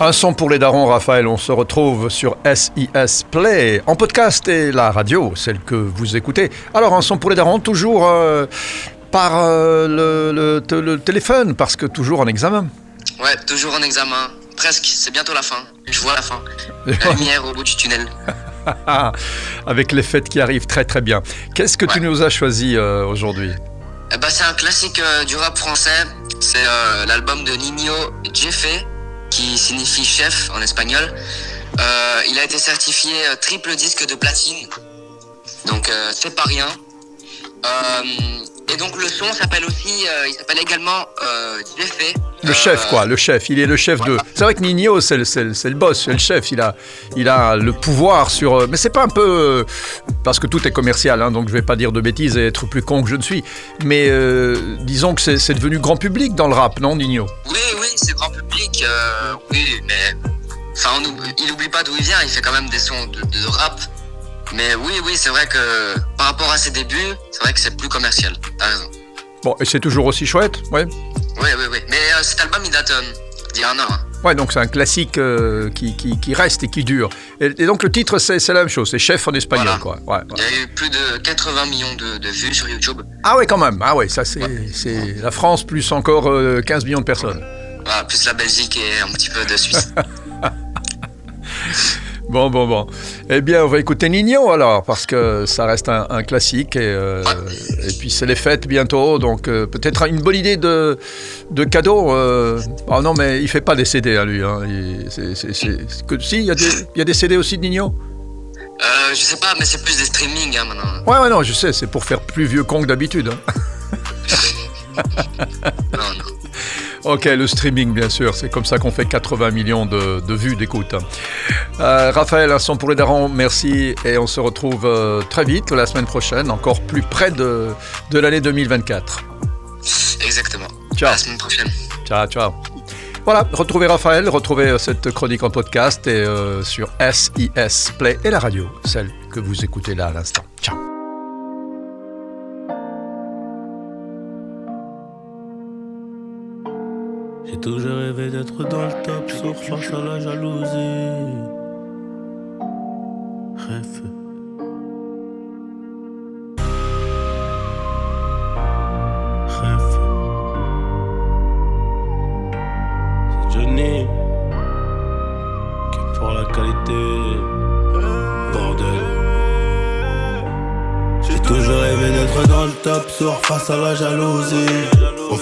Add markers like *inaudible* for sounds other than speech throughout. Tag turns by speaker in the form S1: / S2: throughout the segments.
S1: Un son pour les darons, Raphaël. On se retrouve sur SIS Play, en podcast et la radio, celle que vous écoutez. Alors, un son pour les darons, toujours euh, par euh, le, le- le téléphone, parce que toujours en examen.
S2: Ouais, toujours en examen. Presque, c'est bientôt la fin. Je vois la fin. La *laughs* lumière au bout du tunnel. *laughs*
S1: Avec les fêtes qui arrivent très très bien. Qu'est-ce que tu nous as choisi euh, aujourd'hui?
S2: Eh ben, c'est un classique du rap français. C'est l'album de Nino Jefe, qui signifie chef en espagnol. Euh, il a été certifié euh, triple disque de platine. Donc, euh, c'est pas rien. Et donc, le son s'appelle aussi, il s'appelle également Jefe.
S1: Le chef, quoi, le chef. Il est le chef de. C'est vrai que Nino, c'est le, boss, c'est le chef. Il a, il a le pouvoir sur. Mais c'est pas un peu. Parce que tout est commercial, hein, donc je vais pas dire de bêtises et être plus con que je ne suis. Mais disons que c'est devenu grand public dans le rap, non, Nino?
S2: Euh, oui, mais enfin, on oublie- il oublie pas d'où il vient. Il fait quand même des sons de, de rap. Mais oui, oui, c'est vrai que par rapport à ses débuts, c'est vrai que c'est plus commercial. T'as raison.
S1: Bon, et c'est toujours aussi chouette, ouais.
S2: Oui, oui, oui. Mais euh, cet album, il date euh, d'il y a un an. hein.
S1: Ouais, donc c'est un classique euh, qui, qui, qui reste et qui dure. Et, et donc le titre, c'est la même chose, c'est chef en espagnol,
S2: Voilà.
S1: quoi. Ouais, ouais.
S2: Il y a eu plus de 80 millions de, de vues sur YouTube.
S1: Ah ouais, quand même. Ah ouais, ça c'est la France plus encore euh, 15 millions de personnes.
S2: Voilà, plus la Belgique et un petit peu de Suisse. *laughs*
S1: Bon, bon, bon. Eh bien, on va écouter Nino alors, parce que ça reste un, un classique. Et, euh, et puis, c'est les fêtes bientôt, donc euh, peut-être une bonne idée de, de cadeau. euh. Ah non, mais il fait pas des CD à lui. Hein. Il- c'est- c'est- c'est- c'est que, si, il y, a des- il y a des CD aussi de Nino?
S2: Euh, je sais pas, mais c'est plus des streamings hein, maintenant.
S1: Ouais, ouais, non, je sais, c'est pour faire plus vieux con que d'habitude. hein. *laughs*
S2: Non, non.
S1: Ok, le streaming, bien sûr, c'est comme ça qu'on fait 80 millions de, de vues, d'écoute. Euh, Raphaël, un son pour les darons, merci, et on se retrouve euh, très vite la semaine prochaine, encore plus près de, de l'année 2024.
S2: Exactement.
S1: Ciao.
S2: À la semaine prochaine.
S1: Ciao, ciao. Voilà, retrouvez Raphaël, retrouvez euh, cette chronique en podcast et euh, sur SIS Play et la radio, celle que vous écoutez là à l'instant. Ciao.
S3: J'ai toujours rêvé d'être dans le top, sauf face à la jalousie. Rêve. Rêve. C'est Johnny qui pour la qualité. Bordel. J'ai toujours rêvé d'être dans le top, sur face à la jalousie.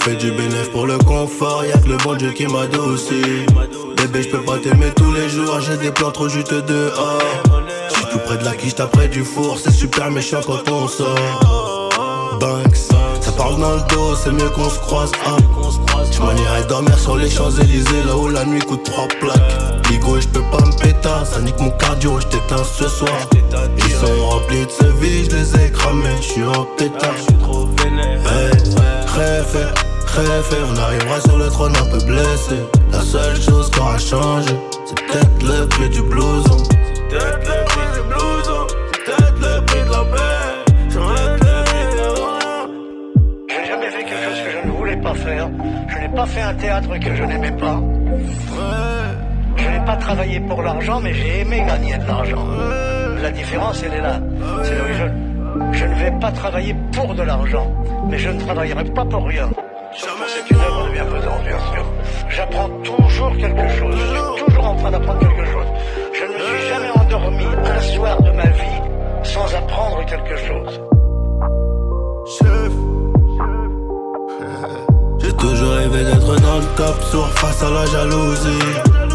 S3: On fait du bénéf pour le confort, y'a que le bon Dieu qui m'adoucit. Bébé, je peux pas t'aimer tous les jours, j'ai des plans trop juteux dehors. J'suis tout près de la quiche, près du four, c'est super méchant quand on sort. Banks, ça parle dans le dos, c'est mieux qu'on se croise. Ah. Je m'en irai dormir sur les Champs-Élysées, là où la nuit coûte trois plaques. Ligo, je peux pas me péter, ça nique mon cardio, je t'éteins ce soir. Ils sont remplis de ce vie, je les ai cramés, je suis en pétard. Hey, on arrivera sur le trône un peu blessé. La seule chose qui aura changé, c'est peut-être le prix du blouson. C'est peut-être le prix du blouson, c'est peut-être le prix de la paix. Le prix de
S4: n'ai jamais fait quelque chose que je ne voulais pas faire. Je n'ai pas fait un théâtre que je n'aimais pas. Je n'ai pas travaillé pour l'argent, mais j'ai aimé gagner de l'argent. La différence, elle est là. C'est je, je ne vais pas travailler pour de l'argent, mais je ne travaillerai pas pour rien. Que c'est une œuvre de bienfaisance, bien sûr. J'apprends toujours quelque chose. Je suis toujours en train d'apprendre quelque chose. Je ne me suis jamais endormi un soir de ma vie sans apprendre quelque chose.
S3: J'ai toujours rêvé d'être dans le top, sourd face à la jalousie.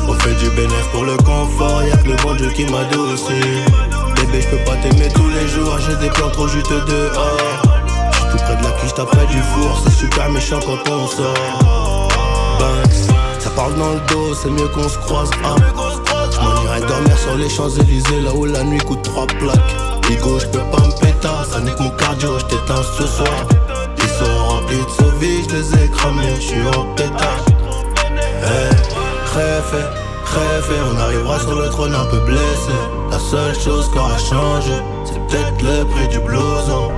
S3: On fait du bénéf pour le confort, y'a que le bon Dieu qui m'adoucit. Bébé, je peux pas t'aimer tous les jours, j'ai des plans trop juteux dehors. J'suis tout près de la quiche, t'as près du four, c'est super méchant quand on sort. Banks, ça parle dans le dos, c'est mieux qu'on se croise. Ah. J'm'en irai dormir sur les Champs-Élysées, là où la nuit coûte trois plaques. Ligo, j'peux pas me péter, ça nique mon cardio, j't'éteins ce soir. Ils sont remplis de sauvis, je les ai cramés, je suis en pétard. Hey, rêve, rêve, on arrivera sur le trône un peu blessé. La seule chose qui aura changé, c'est peut-être le prix du blouson.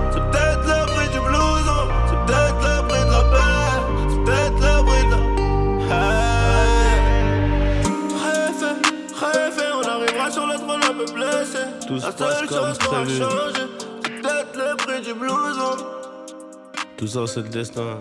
S3: Trône un peu blessé.
S5: Tout se passe comme prévu.
S3: c'est peut-être le prix du blouson.
S5: Tout ça, c'est le destin.